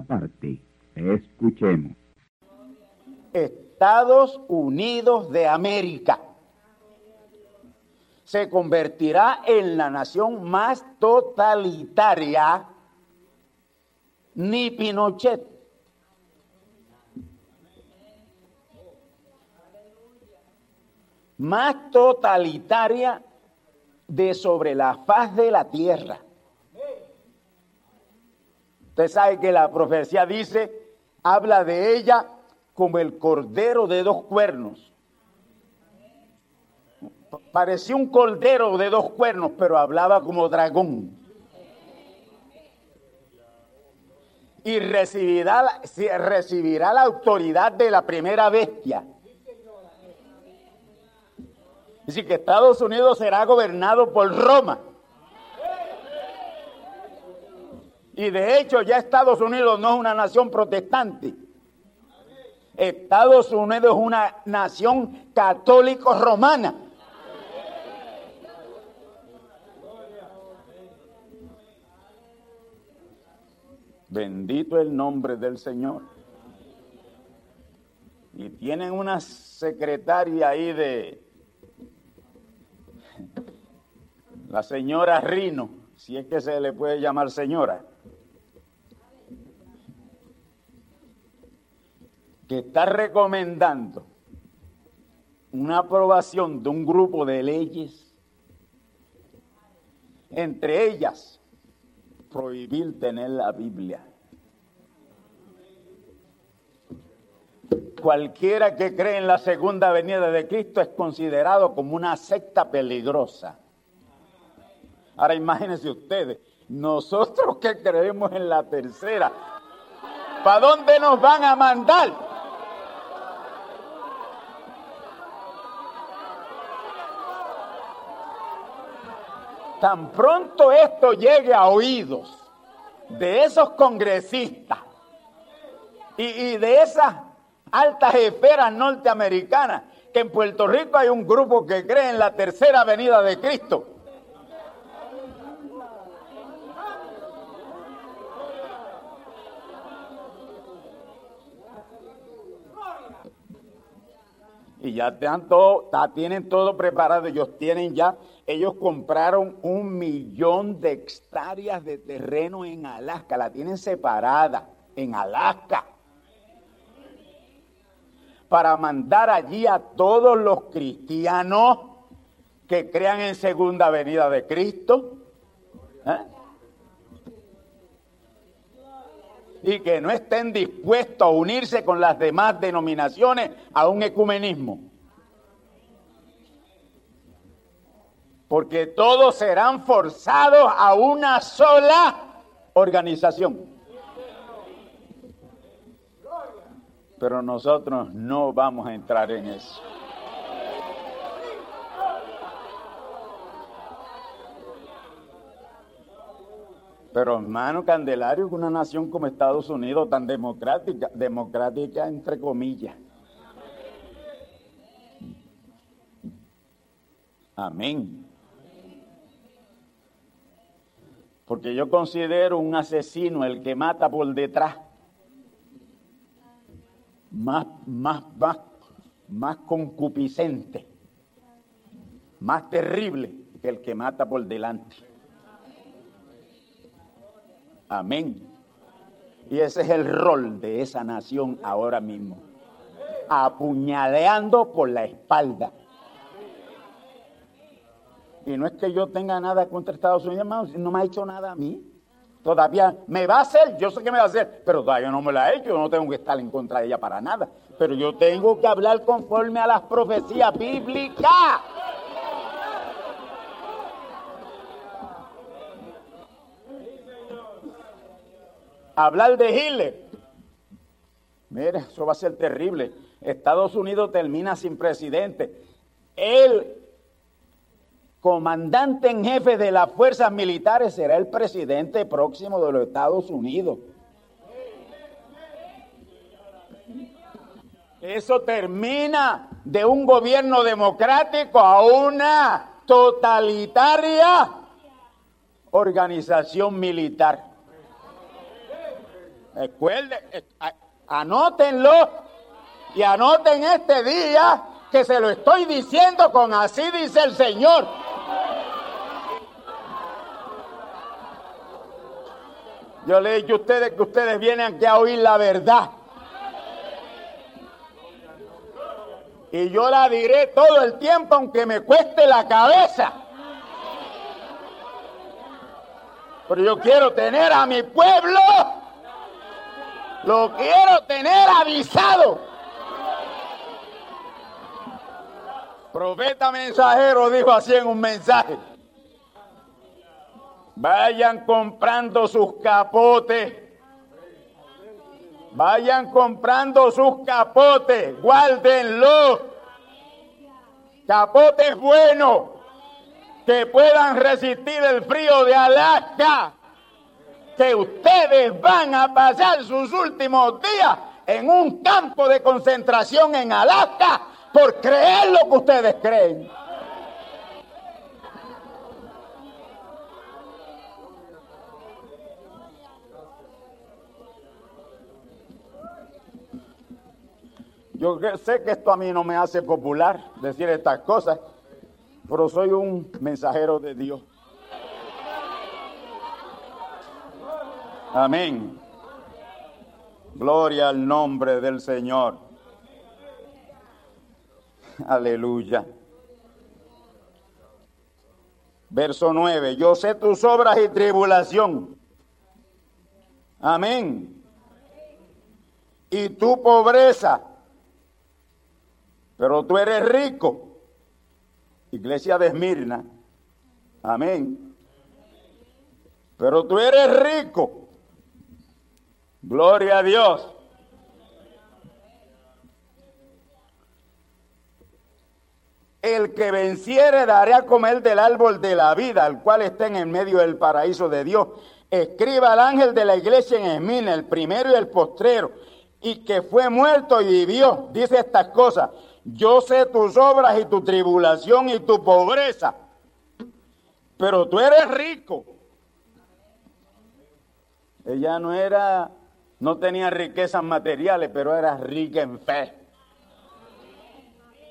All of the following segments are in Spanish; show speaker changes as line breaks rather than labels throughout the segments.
Parte. Escuchemos.
Estados Unidos de América se convertirá en la nación más totalitaria ni Pinochet. Más totalitaria de sobre la faz de la tierra. Usted sabe que la profecía dice, habla de ella como el cordero de dos cuernos. Parecía un cordero de dos cuernos, pero hablaba como dragón. Y recibirá, la autoridad de la primera bestia. Es decir, que Estados Unidos será gobernado por Roma. Y de hecho ya Estados Unidos no es una nación protestante. Estados Unidos es una nación católico-romana. Bendito el nombre del Señor. Y tienen una secretaria ahí de la señora Rino, si es que se le puede llamar señora. Que está recomendando una aprobación de un grupo de leyes, entre ellas prohibir tener la Biblia. Cualquiera que cree en la segunda venida de Cristo es considerado como una secta peligrosa. Ahora imagínense ustedes, nosotros que creemos en la tercera, ¿para dónde nos van a mandar? Tan pronto esto llegue a oídos de esos congresistas y, de esas altas esferas norteamericanas, que en Puerto Rico hay un grupo que cree en la tercera venida de Cristo. Y ya tienen todo preparado, ellos tienen ya ellos compraron un millón de hectáreas de terreno en Alaska, la tienen separada en Alaska, para mandar allí a todos los cristianos que crean en segunda venida de Cristo. ¿eh? Y que no estén dispuestos a unirse con las demás denominaciones a un ecumenismo. Porque todos serán forzados a una sola organización. Pero nosotros no vamos a entrar en eso. Pero hermano Candelario una nación como Estados Unidos tan democrática, democrática entre comillas. Amén. Porque yo considero un asesino el que mata por detrás más, más, más, más concupiscente, más terrible que el que mata por delante. Amén. Y ese es el rol de esa nación ahora mismo. Apuñaleando por la espalda. Y no es que yo tenga nada contra Estados Unidos, hermano, no me ha hecho nada a mí. Todavía me va a hacer, yo sé que me va a hacer, pero todavía no me la ha hecho, yo no tengo que estar en contra de ella para nada. Pero yo tengo que hablar conforme a las profecías bíblicas. Hablar de Hitler. Mire, eso va a ser terrible. Estados Unidos termina sin presidente. Él comandante en jefe de las fuerzas militares será el presidente próximo de los Estados Unidos. Eso termina de un gobierno democrático a una totalitaria organización militar. Recuerden, anótenlo y anoten este día que se lo estoy diciendo con así dice el Señor. Yo le he dicho a ustedes que ustedes vienen aquí a oír la verdad. Y yo la diré todo el tiempo aunque me cueste la cabeza. Pero yo quiero tener a mi pueblo, lo quiero tener avisado. Profeta mensajero dijo así en un mensaje. Vayan comprando sus capotes. Vayan comprando sus capotes. Guárdenlos. Capotes buenos que puedan resistir el frío de Alaska. Que ustedes van a pasar sus últimos días en un campo de concentración en Alaska por creer lo que ustedes creen. Yo sé que esto a mí no me hace popular decir estas cosas, pero soy un mensajero de Dios. Amén. Gloria al nombre del Señor. Aleluya. Verso 9. Yo sé tus obras y tribulación. Amén. Y tu pobreza pero tú eres rico. Iglesia de Esmirna. Amén. Pero tú eres rico. Gloria a Dios. El que venciere daré a comer del árbol de la vida, al cual está en el medio del paraíso de Dios. Escriba al ángel de la iglesia en Esmirna, el primero y el postrero, y que fue muerto y vivió. Dice estas cosas. Yo sé tus obras y tu tribulación y tu pobreza, pero tú eres rico. Ella no era, no tenía riquezas materiales, pero era rica en fe.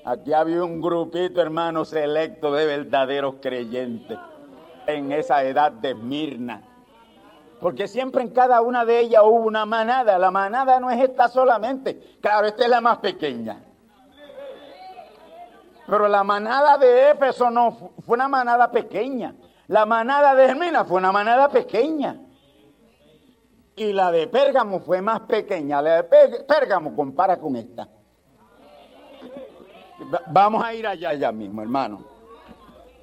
Aquí había un grupito, hermano, selecto de verdaderos creyentes en esa edad de Mirna. Porque siempre en cada una de ellas hubo una manada. La manada no es esta solamente. Claro, esta es la más pequeña. Pero la manada de Éfeso no fue una manada pequeña. La manada de Hermina fue una manada pequeña. Y la de Pérgamo fue más pequeña. La de Pérgamo compara con esta. Vamos a ir allá ya mismo, hermano.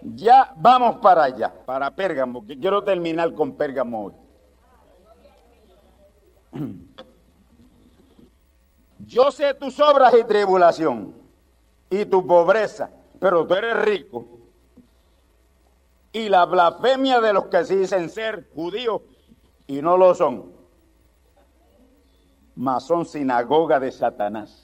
Ya vamos para allá, para Pérgamo, que quiero terminar con Pérgamo hoy. Yo sé tus obras y tribulación y tu pobreza, pero tú eres rico. Y la blasfemia de los que se dicen ser judíos y no lo son, mas son sinagoga de Satanás.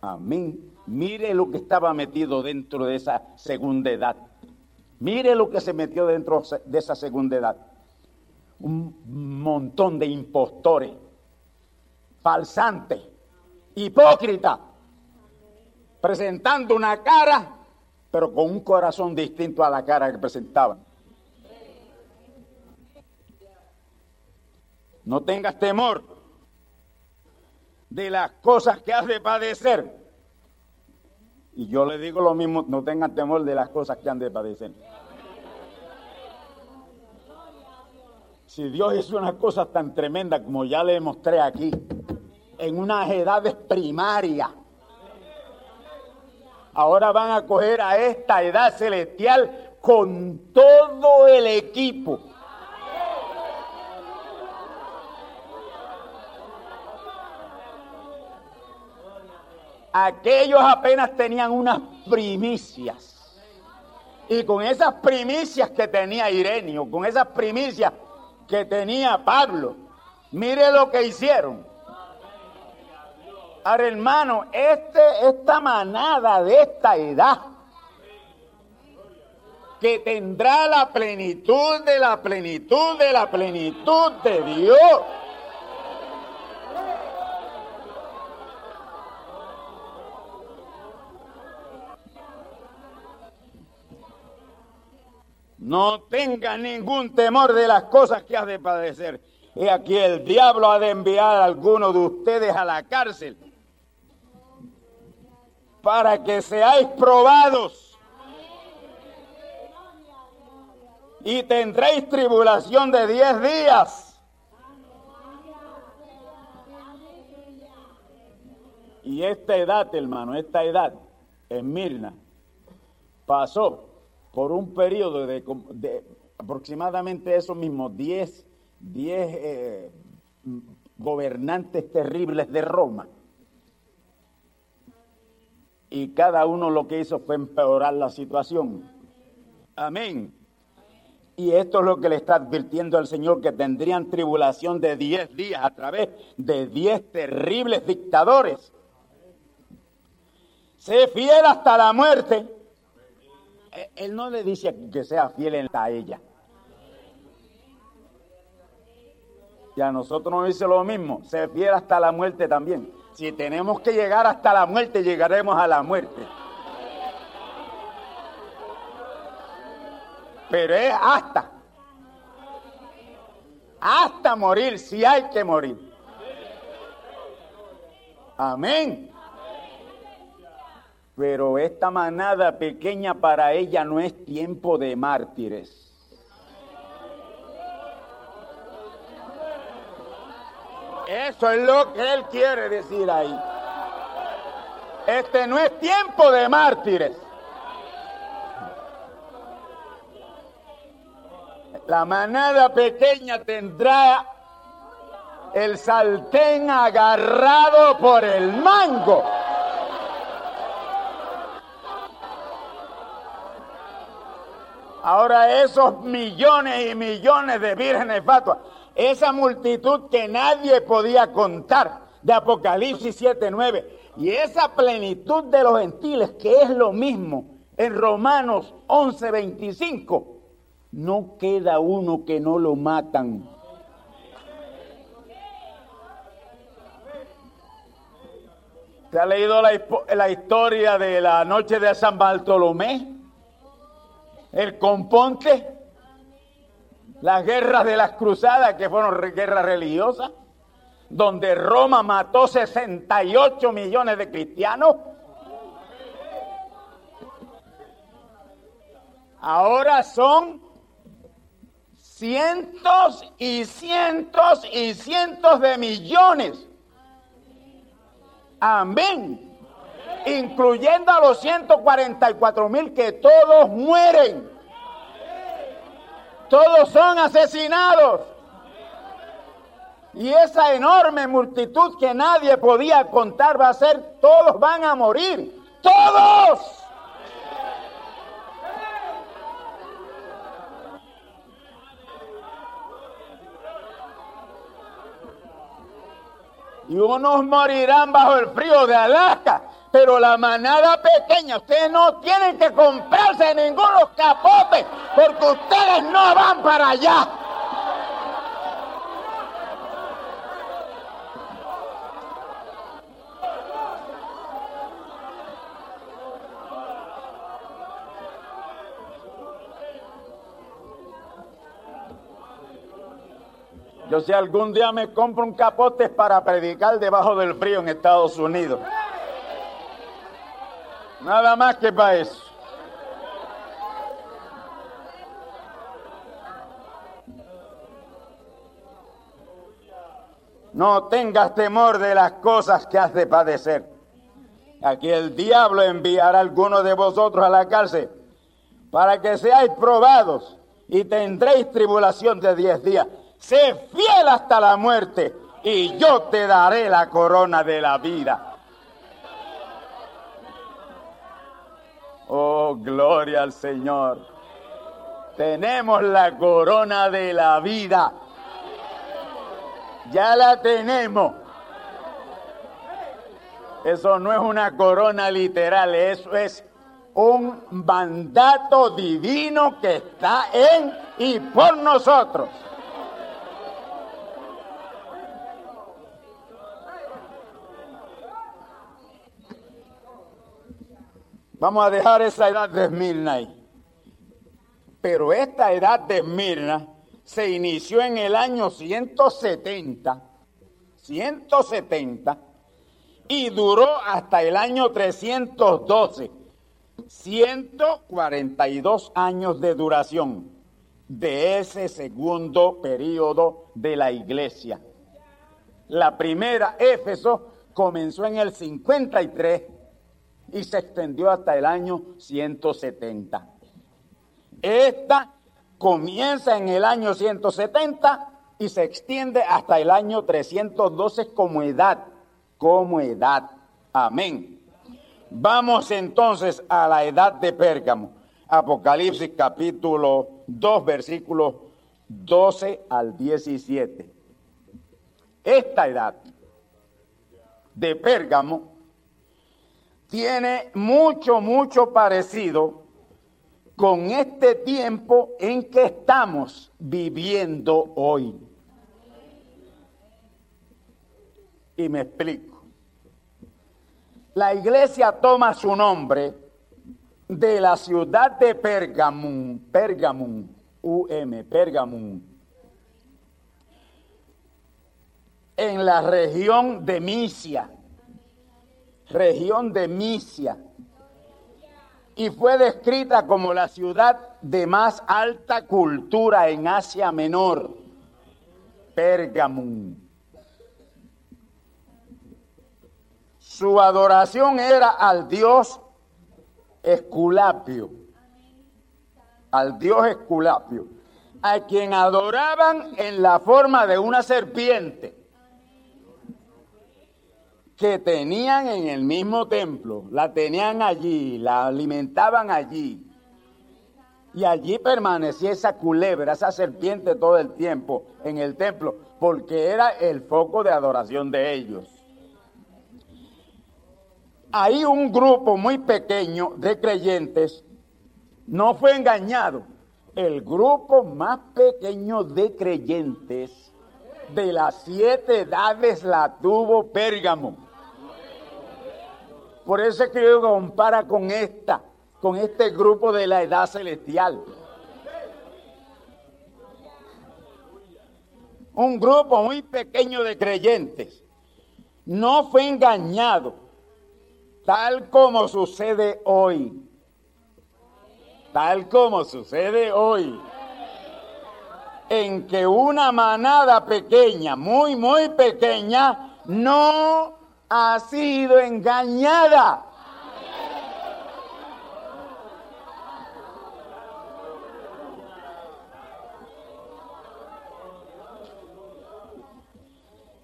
Amén. Mire lo que estaba metido dentro de esa segunda edad. Mire lo que se metió dentro de esa segunda edad. Un montón de impostores, falsantes, hipócritas, presentando una cara, pero con un corazón distinto a la cara que presentaban. No tengas temor de las cosas que has de padecer. Y yo le digo lo mismo, no tengan temor de las cosas que han de padecer. Si Dios hizo una cosa tan tremenda como ya le mostré aquí, en unas edades primarias, ahora van a coger a esta edad celestial con todo el equipo aquellos apenas tenían unas primicias. Y con esas primicias que tenía Irenio, con esas primicias que tenía Pablo, mire lo que hicieron. Ahora, hermano, este, esta manada de esta edad, que tendrá la plenitud de la plenitud de la plenitud de Dios No tenga ningún temor de las cosas que has de padecer. Y aquí el diablo ha de enviar a alguno de ustedes a la cárcel para que seáis probados. Y tendréis tribulación de diez días. Y esta edad, hermano, esta edad en Mirna pasó por un periodo de, aproximadamente esos mismos 10 eh, gobernantes terribles de Roma. Y cada uno lo que hizo fue empeorar la situación. Amén. Y esto es lo que le está advirtiendo al Señor, que tendrían tribulación de 10 días a través de 10 terribles dictadores. Sé fiel hasta la muerte eh, él no le dice que sea fiel a ella. Y a nosotros nos dice lo mismo, ser fiel hasta la muerte también. Si tenemos que llegar hasta la muerte, llegaremos a la muerte. Pero es hasta. Hasta morir, si hay que morir. Amén. Pero esta manada pequeña para ella no es tiempo de mártires. Eso es lo que él quiere decir ahí. Este no es tiempo de mártires. La manada pequeña tendrá el saltén agarrado por el mango. Ahora esos millones y millones de vírgenes fatuas, esa multitud que nadie podía contar de Apocalipsis 7.9 y esa plenitud de los gentiles que es lo mismo en Romanos 11.25, no queda uno que no lo matan. ¿Se ha leído la, la historia de la noche de San Bartolomé? el componte, las guerras de las cruzadas, que fueron guerras religiosas, donde Roma mató 68 millones de cristianos. Ahora son cientos y cientos y cientos de millones. Amén. incluyendo a los 144 mil que todos mueren. Todos son asesinados. Y esa enorme multitud que nadie podía contar va a ser, todos van a morir. Todos. y unos morirán bajo el frío de Alaska, pero la manada pequeña, ustedes no tienen que comprarse ninguno capotes, porque ustedes no van para allá. Yo si algún día me compro un capote para predicar debajo del frío en Estados Unidos. Nada más que para eso. No tengas temor de las cosas que has de padecer. Aquí el diablo enviará a algunos de vosotros a la cárcel para que seáis probados y tendréis tribulación de diez días sé fiel hasta la muerte y yo te daré la corona de la vida. Oh, gloria al Señor. Tenemos la corona de la vida. Ya la tenemos. Eso no es una corona literal, eso es un mandato divino que está en y por nosotros. Vamos a dejar esa edad de Esmirna ahí. Pero esta edad de Esmirna se inició en el año 170, 170, y duró hasta el año 312, 142 años de duración de ese segundo periodo de la iglesia. La primera, Éfeso, comenzó en el 53 y se extendió hasta el año 170. Esta comienza en el año 170 y se extiende hasta el año 312 como edad, como edad. Amén. Vamos entonces a la edad de Pérgamo. Apocalipsis capítulo 2, versículos 12 al 17. Esta edad de Pérgamo tiene mucho, mucho parecido con este tiempo en que estamos viviendo hoy. Y me explico. La iglesia toma su nombre de la ciudad de Pergamum, Pergamum, UM, Pergamum, en la región de Misia región de Misia, y fue descrita como la ciudad de más alta cultura en Asia Menor, Pergamum. Su adoración era al dios Esculapio, al dios Esculapio, a quien adoraban en la forma de una serpiente que tenían en el mismo templo, la tenían allí, la alimentaban allí. Y allí permanecía esa culebra, esa serpiente todo el tiempo en el templo, porque era el foco de adoración de ellos. Ahí un grupo muy pequeño de creyentes no fue engañado. El grupo más pequeño de creyentes de las siete edades la tuvo Pérgamo. Por eso es que compara con esta, con este grupo de la edad celestial. Un grupo muy pequeño de creyentes no fue engañado, tal como sucede hoy. Tal como sucede hoy. En que una manada pequeña, muy, muy pequeña, no ha sido engañada.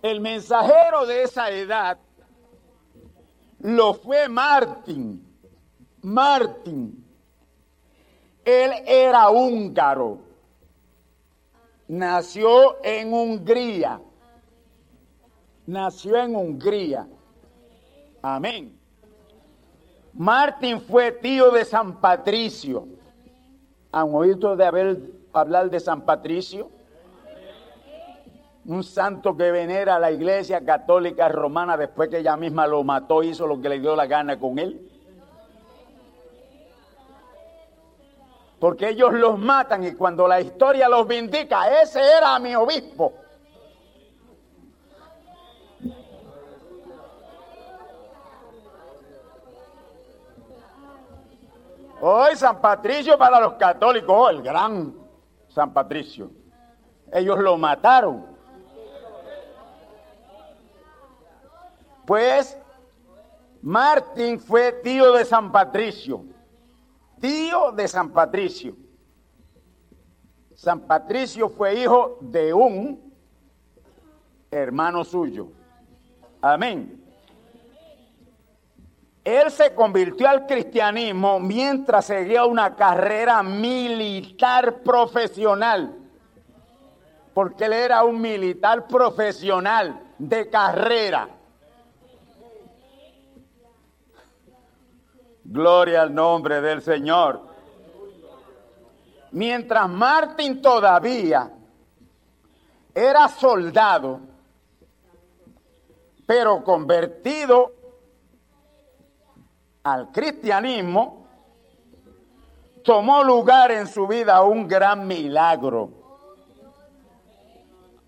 El mensajero de esa edad lo fue Martín. Martín. Él era húngaro. Nació en Hungría Nació en Hungría. Amén. Martín fue tío de San Patricio. ¿Han oído de haber, hablar de San Patricio? Un santo que venera a la iglesia católica romana después que ella misma lo mató, hizo lo que le dio la gana con él. Porque ellos los matan y cuando la historia los vindica, ese era mi obispo. Hoy San Patricio para los católicos, oh, el gran San Patricio. Ellos lo mataron. Pues Martín fue tío de San Patricio. Tío de San Patricio. San Patricio fue hijo de un hermano suyo. Amén. Él se convirtió al cristianismo mientras seguía una carrera militar profesional, porque él era un militar profesional de carrera. Gloria al nombre del Señor. Mientras Martín todavía era soldado, pero convertido al cristianismo, tomó lugar en su vida un gran milagro,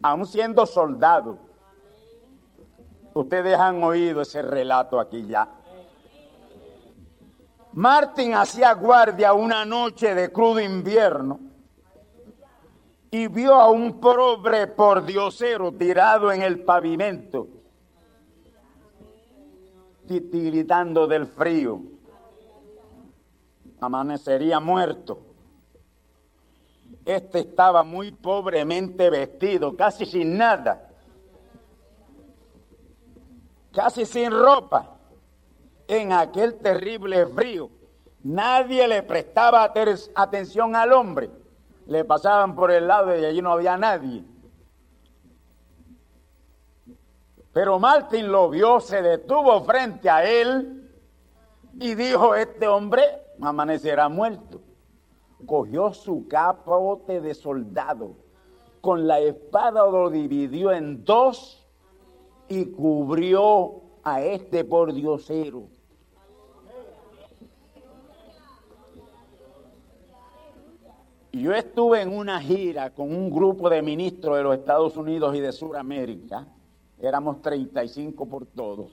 aún siendo soldado. Ustedes han oído ese relato aquí ya. Martín hacía guardia una noche de crudo invierno y vio a un pobre pordiosero tirado en el pavimento titiritando del frío. Amanecería muerto. Este estaba muy pobremente vestido, casi sin nada, casi sin ropa, en aquel terrible frío. Nadie le prestaba atención al hombre. Le pasaban por el lado y allí no había nadie. Pero Martín lo vio, se detuvo frente a él y dijo, este hombre amanecerá muerto. Cogió su capote de soldado, con la espada lo dividió en dos y cubrió a este por diosero. Yo estuve en una gira con un grupo de ministros de los Estados Unidos y de Sudamérica éramos 35 por todos.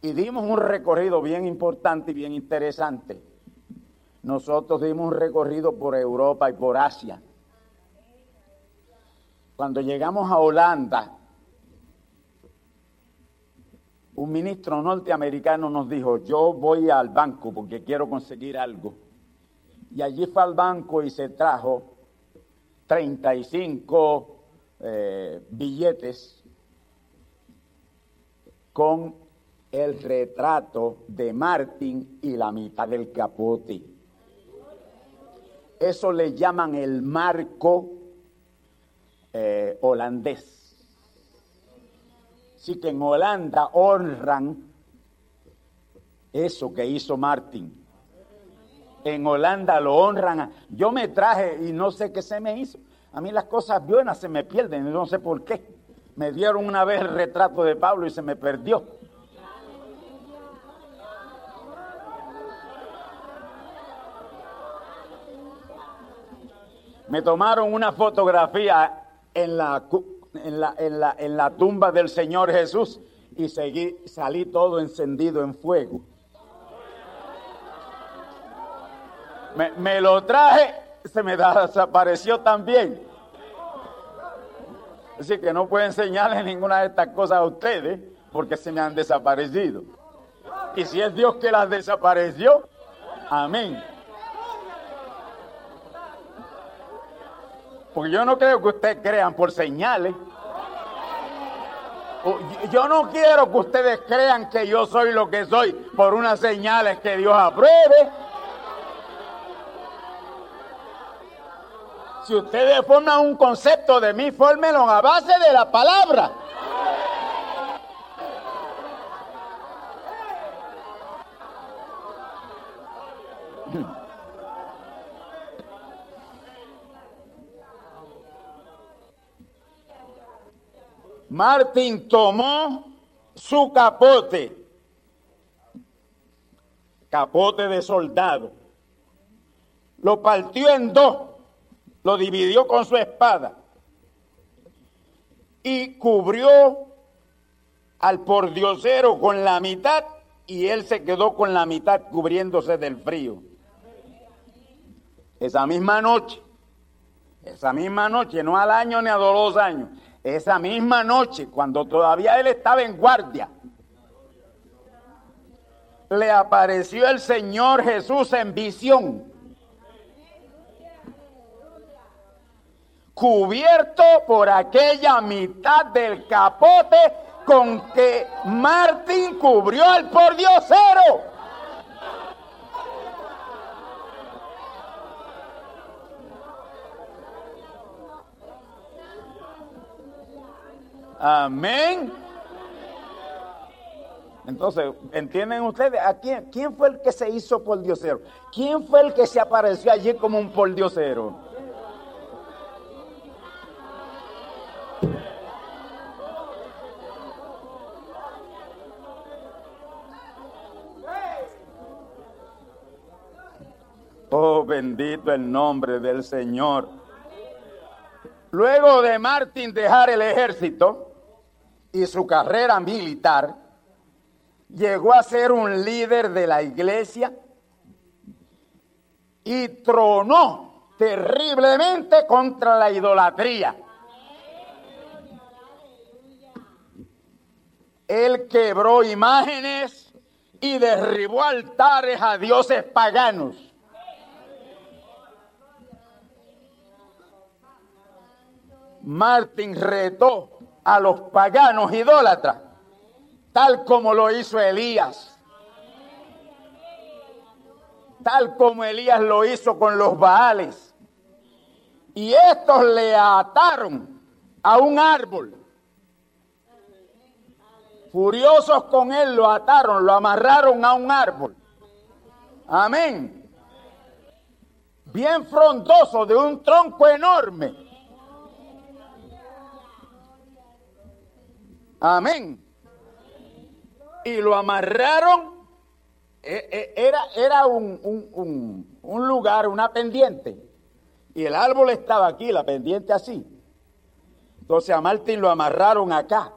Y dimos un recorrido bien importante y bien interesante. Nosotros dimos un recorrido por Europa y por Asia. Cuando llegamos a Holanda, un ministro norteamericano nos dijo, yo voy al banco porque quiero conseguir algo. Y allí fue al banco y se trajo 35 eh, billetes con el retrato de Martín y la mitad del capote. Eso le llaman el marco eh, holandés. Así que en Holanda honran eso que hizo Martín. En Holanda lo honran. Yo me traje y no sé qué se me hizo. A mí las cosas buenas se me pierden, no sé por qué. Me dieron una vez el retrato de Pablo y se me perdió. Me tomaron una fotografía en la, en la, tumba del Señor Jesús y seguí, salí todo encendido en fuego. Me, me lo traje, se me desapareció también. Así que no puedo enseñarles ninguna de estas cosas a ustedes porque se me han desaparecido. Y si es Dios que las desapareció, amén. Porque yo no creo que ustedes crean por señales. Yo no quiero que ustedes crean que yo soy lo que soy por unas señales que Dios apruebe. Si ustedes forman un concepto de mí, fórmenlo a base de la palabra. Martín tomó su capote, capote de soldado, lo partió en dos, lo dividió con su espada y cubrió al pordiosero con la mitad y él se quedó con la mitad cubriéndose del frío. Esa misma noche, esa misma noche, no al año ni a dos años, esa misma noche, cuando todavía él estaba en guardia, le apareció el Señor Jesús en visión, cubierto por aquella mitad del capote con que Martín cubrió al pordiosero. Amén. Entonces, ¿entienden ustedes? ¿A quién, quién fue el que se hizo por diosero? ¿Quién fue el que se apareció allí como un por diosero? Oh, bendito el nombre del Señor. Luego de Martín dejar el ejército, y su carrera militar, llegó a ser un líder de la iglesia y tronó terriblemente contra la idolatría. Él quebró imágenes y derribó altares a dioses paganos. Martín retó a los paganos idólatras, tal como lo hizo Elías, tal como Elías lo hizo con los Baales. Y estos le ataron a un árbol. Furiosos con él lo ataron, lo amarraron a un árbol. Amén. Bien frondoso, de un tronco enorme. Amén. Y lo amarraron. E, e, era, era un, un, lugar, una pendiente. Y el árbol estaba aquí, la pendiente así. Entonces a Martín lo amarraron acá.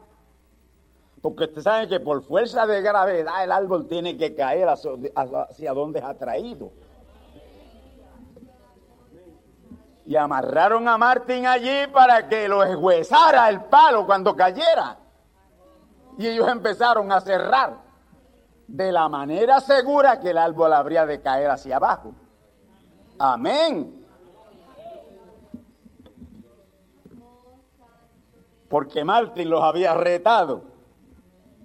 Porque ustedes saben que por fuerza de gravedad el árbol tiene que caer hacia, donde es atraído. Y amarraron a Martín allí para que lo eshuesara el palo cuando cayera. Y ellos empezaron a cerrar de la manera segura que el árbol habría de caer hacia abajo. Amén. Porque Martín los había retado.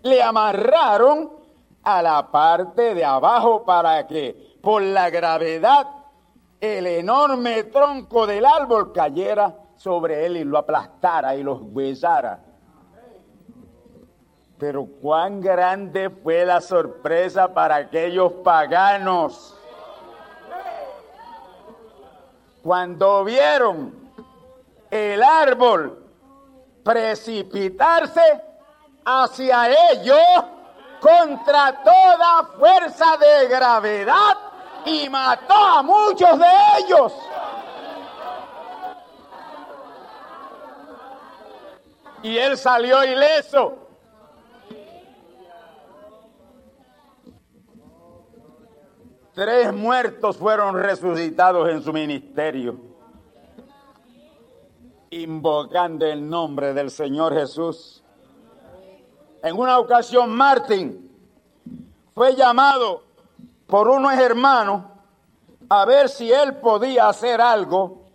Le amarraron a la parte de abajo para que por la gravedad el enorme tronco del árbol cayera sobre él y lo aplastara y los besara. Pero cuán grande fue la sorpresa para aquellos paganos cuando vieron el árbol precipitarse hacia ellos contra toda fuerza de gravedad y mató a muchos de ellos. Y él salió ileso. Tres muertos fueron resucitados en su ministerio, invocando el nombre del Señor Jesús. En una ocasión, Martín fue llamado por unos hermanos a ver si él podía hacer algo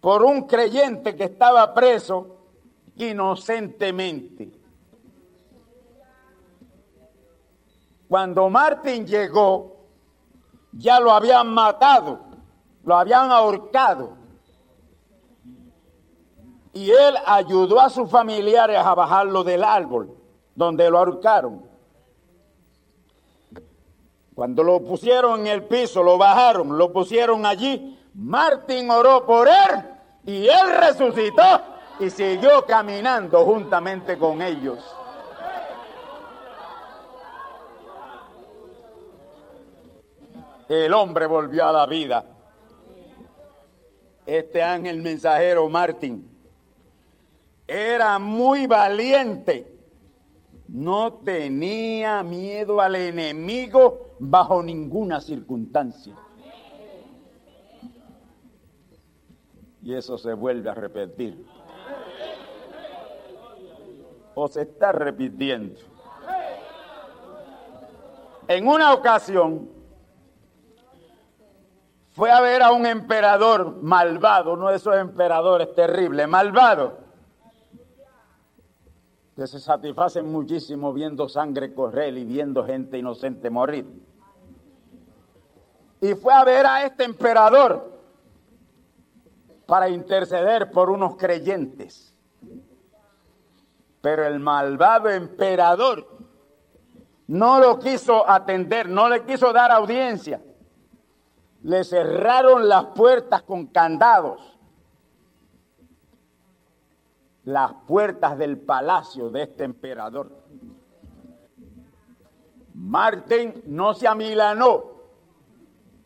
por un creyente que estaba preso inocentemente. Cuando Martín llegó, ya lo habían matado, lo habían ahorcado. Y él ayudó a sus familiares a bajarlo del árbol donde lo ahorcaron. Cuando lo pusieron en el piso, lo bajaron, lo pusieron allí, Martín oró por él y él resucitó y siguió caminando juntamente con ellos. El hombre volvió a la vida. Este ángel mensajero Martín era muy valiente. No tenía miedo al enemigo bajo ninguna circunstancia. Y eso se vuelve a repetir. O se está repitiendo. En una ocasión, fue a ver a un emperador malvado, uno de esos emperadores terribles, malvado, que se satisfacen muchísimo viendo sangre correr y viendo gente inocente morir. Y fue a ver a este emperador para interceder por unos creyentes. Pero el malvado emperador no lo quiso atender, no le quiso dar audiencia le cerraron las puertas con candados, las puertas del palacio de este emperador. Martín no se amilanó,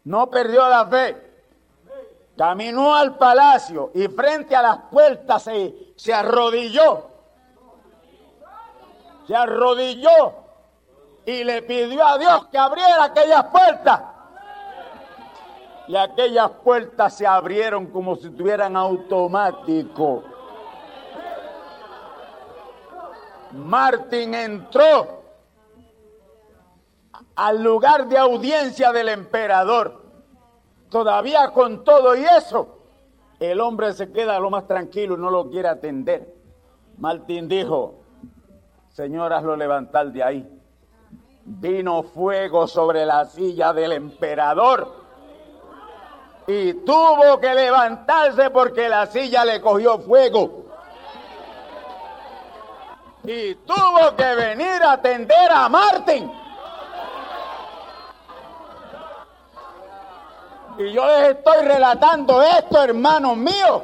no perdió la fe, caminó al palacio y frente a las puertas se, se arrodilló, se arrodilló y le pidió a Dios que abriera aquellas puertas y aquellas puertas se abrieron como si tuvieran automático. Martín entró al lugar de audiencia del emperador. Todavía con todo y eso, el hombre se queda lo más tranquilo y no lo quiere atender. Martín dijo, señoras, lo levantar de ahí. Vino fuego sobre la silla del emperador y tuvo que levantarse porque la silla le cogió fuego. Y tuvo que venir a atender a Martín. Y yo les estoy relatando esto, hermanos míos,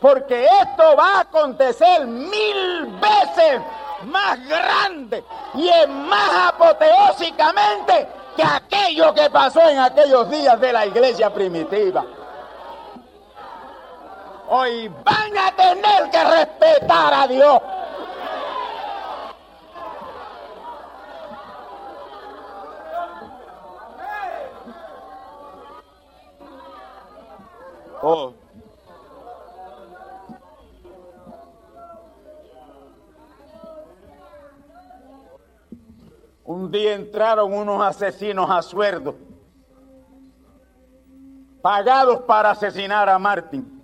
porque esto va a acontecer mil veces más grande y es más apoteósicamente que aquello que pasó en aquellos días de la iglesia primitiva. Hoy van a tener que respetar a Dios. Oh. Un día entraron unos asesinos a suerdo, pagados para asesinar a Martín.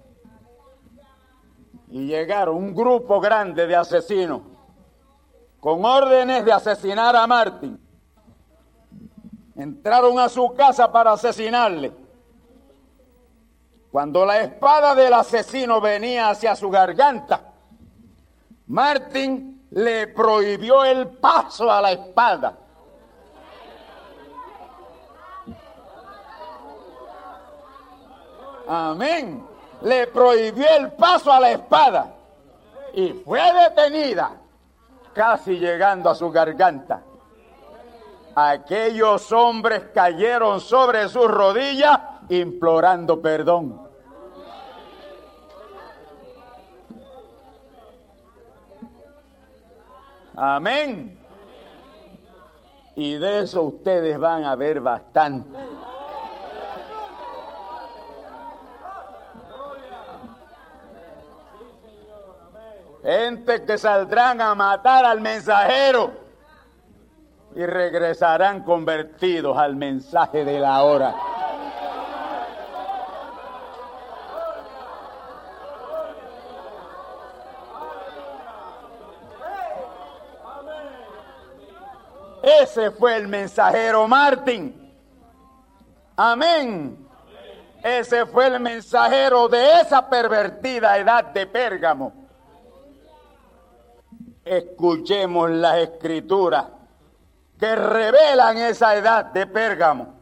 Y llegaron un grupo grande de asesinos con órdenes de asesinar a Martín. Entraron a su casa para asesinarle. Cuando la espada del asesino venía hacia su garganta, Martín le prohibió el paso a la espada. Amén. Le prohibió el paso a la espada y fue detenida, casi llegando a su garganta. Aquellos hombres cayeron sobre sus rodillas implorando perdón. Amén. Y de eso ustedes van a ver bastante. Gente que saldrán a matar al mensajero y regresarán convertidos al mensaje de la hora. Ese fue el mensajero Martín. Amén. Ese fue el mensajero de esa pervertida edad de Pérgamo. Escuchemos las escrituras que revelan esa edad de Pérgamo,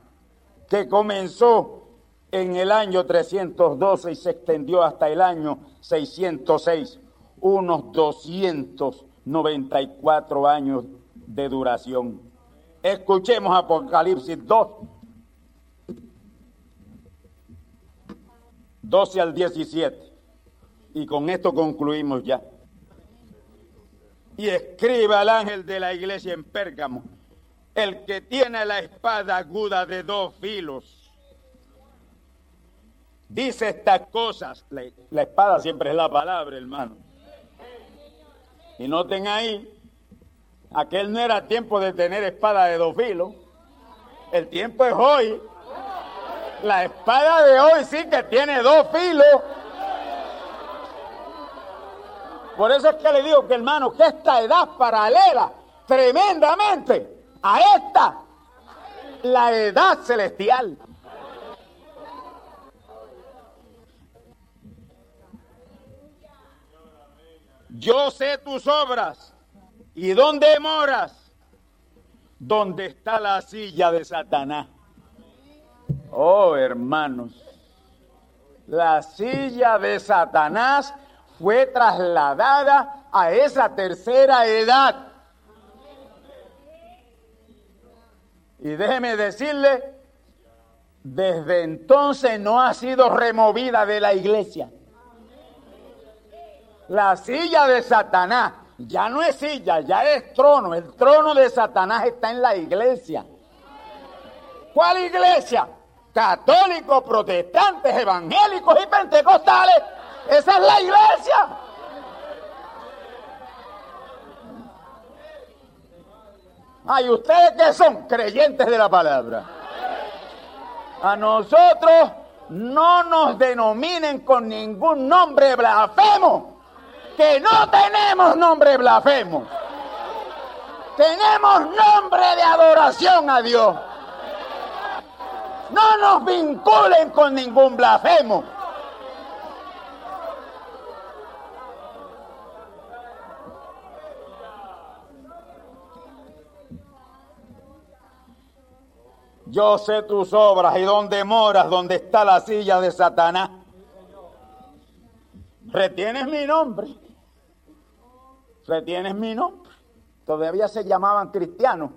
que comenzó en el año 312 y se extendió hasta el año 606, unos 294 años de duración. Escuchemos Apocalipsis 2, 12 al 17. Y con esto concluimos ya. Y escribe al ángel de la iglesia en Pérgamo, el que tiene la espada aguda de dos filos dice estas cosas. La, espada siempre es la palabra, hermano. Y noten ahí, aquel no era tiempo de tener espada de dos filos. El tiempo es hoy. La espada de hoy sí que tiene dos filos. Por eso es que le digo que hermano, que esta edad paralela tremendamente a esta, la edad celestial. Yo sé tus obras. ¿Y dónde moras? ¿Dónde está la silla de Satanás? Oh, hermanos, la silla de Satanás fue trasladada a esa tercera edad. Y déjeme decirle, desde entonces no ha sido removida de la iglesia. La silla de Satanás ya no es silla, ya es trono. El trono de Satanás está en la iglesia. ¿Cuál iglesia? Católicos, protestantes, evangélicos y pentecostales. Esa es la iglesia. Ay, ¿ustedes qué son? Creyentes de la palabra. A nosotros no nos denominen con ningún nombre blasfemo que no tenemos nombre blasfemo. Tenemos nombre de adoración a Dios. No nos vinculen con ningún blasfemo. Yo sé tus obras y dónde moras, dónde está la silla de Satanás. Retienes mi nombre retienes mi nombre. Todavía se llamaban cristianos,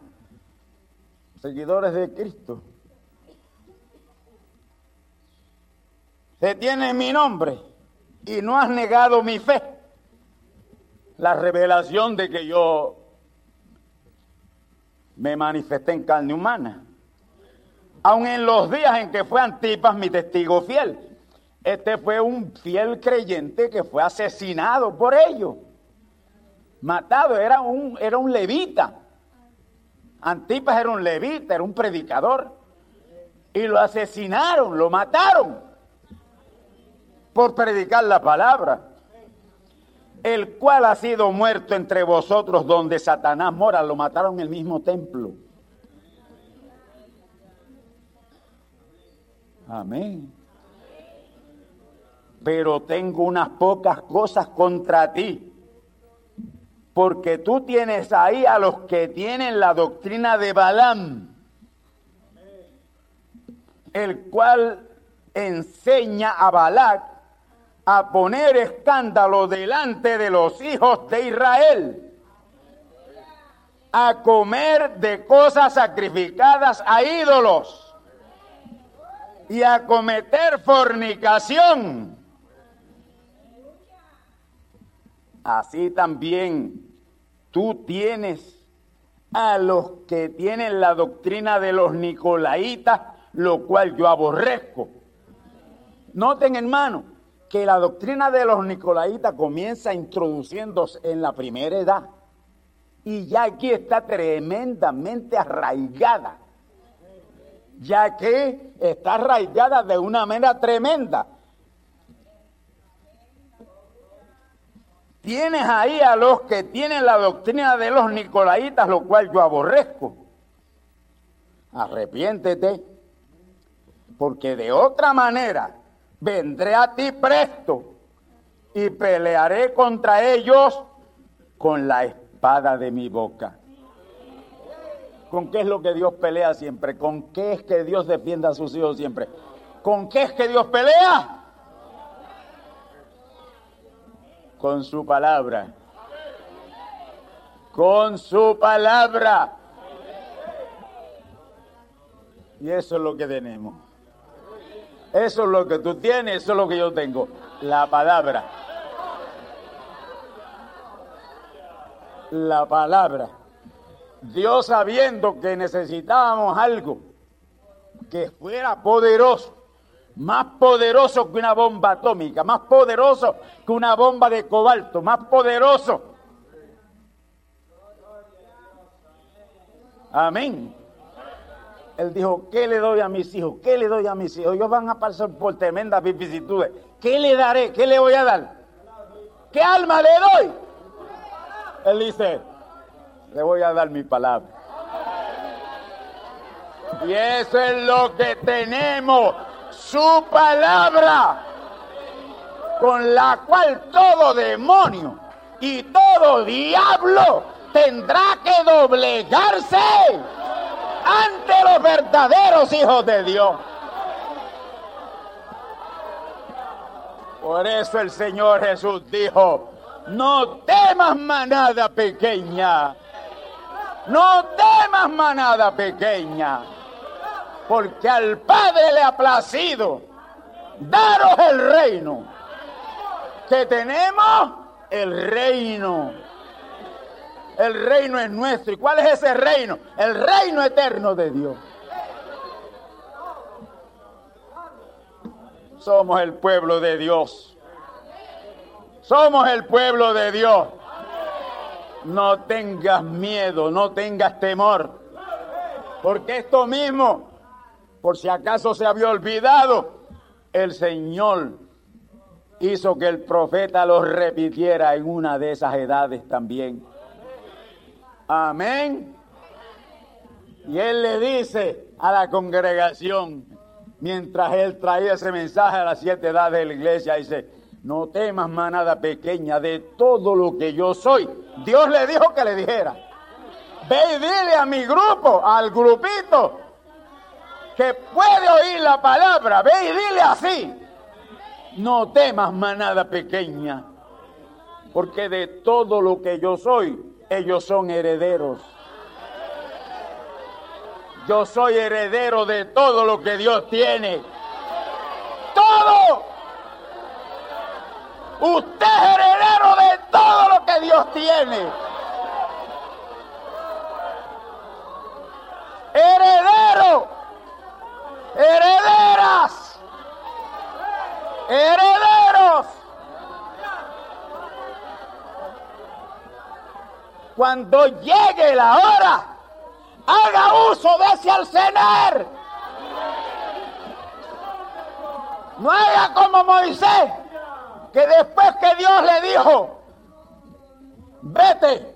seguidores de Cristo. Retienes mi nombre y no has negado mi fe. La revelación de que yo me manifesté en carne humana. Aun en los días en que fue Antipas mi testigo fiel. Este fue un fiel creyente que fue asesinado por ellos matado, era un, era un levita. Antipas era un levita, era un predicador. Y lo asesinaron, lo mataron por predicar la palabra. El cual ha sido muerto entre vosotros donde Satanás mora, lo mataron en el mismo templo. Amén. Pero tengo unas pocas cosas contra ti porque tú tienes ahí a los que tienen la doctrina de Balaam, el cual enseña a Balac a poner escándalo delante de los hijos de Israel, a comer de cosas sacrificadas a ídolos y a cometer fornicación. Así también tú tienes a los que tienen la doctrina de los nicolaitas, lo cual yo aborrezco. Noten, hermano, que la doctrina de los nicolaitas comienza introduciéndose en la primera edad y ya aquí está tremendamente arraigada, ya que está arraigada de una manera tremenda. Tienes ahí a los que tienen la doctrina de los nicolaitas, lo cual yo aborrezco. Arrepiéntete, porque de otra manera vendré a ti presto y pelearé contra ellos con la espada de mi boca. ¿Con qué es lo que Dios pelea siempre? ¿Con qué es que Dios defiende a sus hijos siempre? ¿Con qué es que Dios pelea? Con su palabra. Con su palabra. Y eso es lo que tenemos. Eso es lo que tú tienes, eso es lo que yo tengo. La palabra. La palabra. Dios sabiendo que necesitábamos algo que fuera poderoso, más poderoso que una bomba atómica, más poderoso que una bomba de cobalto, más poderoso. Amén. Él dijo, ¿qué le doy a mis hijos? ¿Qué le doy a mis hijos? Ellos van a pasar por tremendas vicisitudes. ¿Qué le daré? ¿Qué le voy a dar? ¿Qué alma le doy? Él dice, le voy a dar mi palabra. Y eso es lo que tenemos, su palabra, con la cual todo demonio y todo diablo tendrá que doblegarse ante los verdaderos hijos de Dios. Por eso el Señor Jesús dijo, no temas manada pequeña, no temas manada pequeña, porque al Padre le ha placido daros el reino. Que tenemos el reino. El reino es nuestro. ¿Y cuál es ese reino? El reino eterno de Dios. Somos el pueblo de Dios. Somos el pueblo de Dios. No tengas miedo, no tengas temor. Porque esto mismo, por si acaso se había olvidado, el Señor hizo que el profeta lo repitiera en una de esas edades también. Amén. Y él le dice a la congregación, mientras él traía ese mensaje a las siete edades de la iglesia, dice, no temas manada pequeña de todo lo que yo soy. Dios le dijo que le dijera. Ve y dile a mi grupo, al grupito, que puede oír la palabra. Ve y dile así. No temas manada pequeña, porque de todo lo que yo soy, ellos son herederos. Yo soy heredero de todo lo que Dios tiene. Todo. Usted es heredero de todo lo que Dios tiene. Heredero. Herederas. Herederos. Cuando llegue la hora, haga uso de ese alcenar. No haga como Moisés que después que Dios le dijo, vete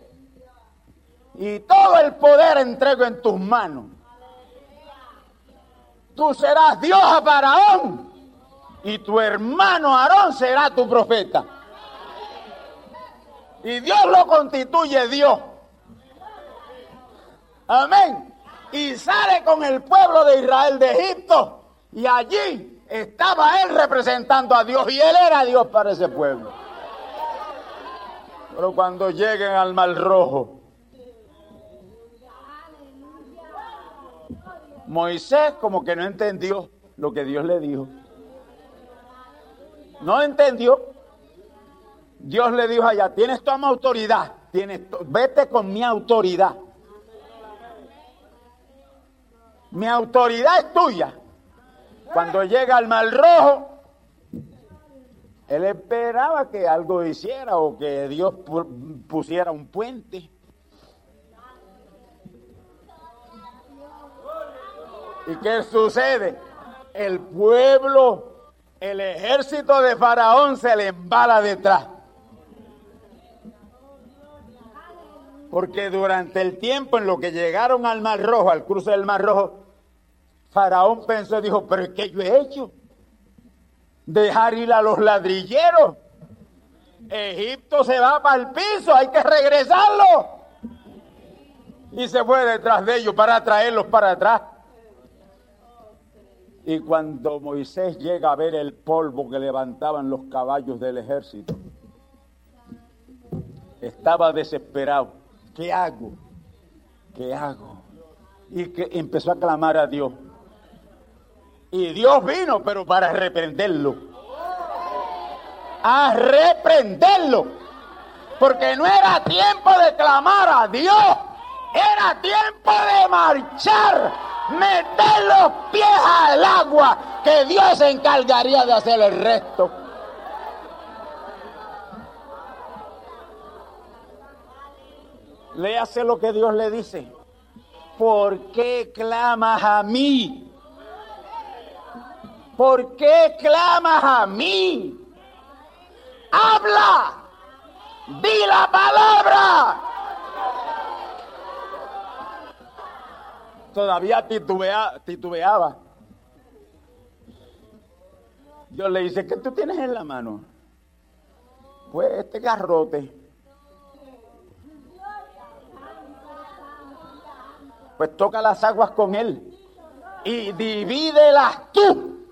y todo el poder entrego en tus manos. Tú serás Dios a Faraón y tu hermano Aarón será tu profeta. Y Dios lo constituye Dios. Amén. Y sale con el pueblo de Israel de Egipto y allí estaba él representando a Dios y él era Dios para ese pueblo. Pero cuando lleguen al Mar Rojo, Moisés como que no entendió lo que Dios le dijo. No entendió. Dios le dijo allá, tienes toda mi autoridad, tienes vete con mi autoridad. Mi autoridad es tuya. Cuando llega al Mar Rojo, él esperaba que algo hiciera o que Dios pusiera un puente. ¿Y qué sucede? El pueblo, el ejército de Faraón se le embala detrás. Porque durante el tiempo en lo que llegaron al Mar Rojo, al cruce del Mar Rojo, Faraón pensó y dijo, pero ¿qué yo he hecho? Dejar ir a los ladrilleros. Egipto se va para el piso, hay que regresarlo. Y se fue detrás de ellos para traerlos para atrás. Y cuando Moisés llega a ver el polvo que levantaban los caballos del ejército, estaba desesperado. ¿Qué hago? ¿Qué hago? Y que empezó a clamar a Dios. Y Dios vino, pero para reprenderlo. A reprenderlo. Porque no era tiempo de clamar a Dios. Era tiempo de marchar meter los pies al agua, que Dios se encargaría de hacer el resto. Léase lo que Dios le dice. ¿Por qué clamas a mí? ¿Por qué clamas a mí? Habla, di la palabra. Todavía titubeaba. Yo le dice, ¿qué tú tienes en la mano? Pues este garrote. Pues toca las aguas con él y divídelas tú.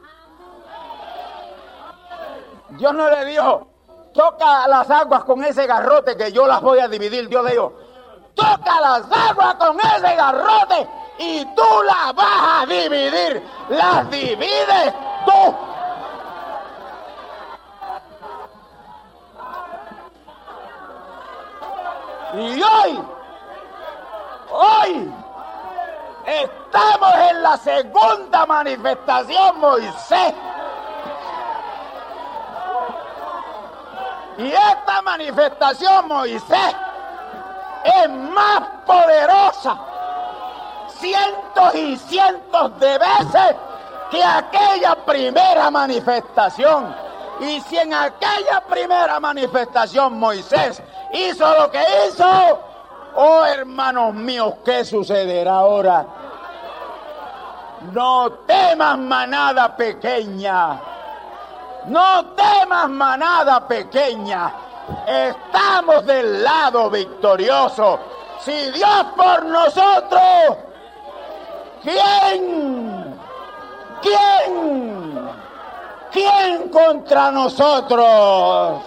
Dios no le dijo, toca las aguas con ese garrote que yo las voy a dividir. Dios le dijo, toca las aguas con ese garrote y tú las vas a dividir. Las divides tú. Y hoy, hoy, estamos en la segunda manifestación, Moisés. Y esta manifestación, Moisés, es más poderosa cientos y cientos de veces que aquella primera manifestación. Y si en aquella primera manifestación Moisés hizo lo que hizo, oh hermanos míos, ¿qué sucederá ahora? No temas manada pequeña. No temas manada pequeña. Estamos del lado victorioso. Si Dios por nosotros, ¿Quién? ¿Quién? ¿Quién contra nosotros?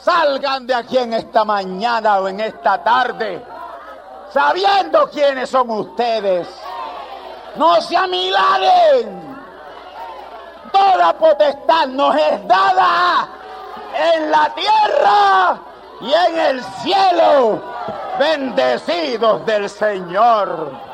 Salgan de aquí en esta mañana o en esta tarde, sabiendo quiénes son ustedes. No se amiladen. Toda potestad nos es dada en la tierra y en el cielo. Bendecidos del Señor.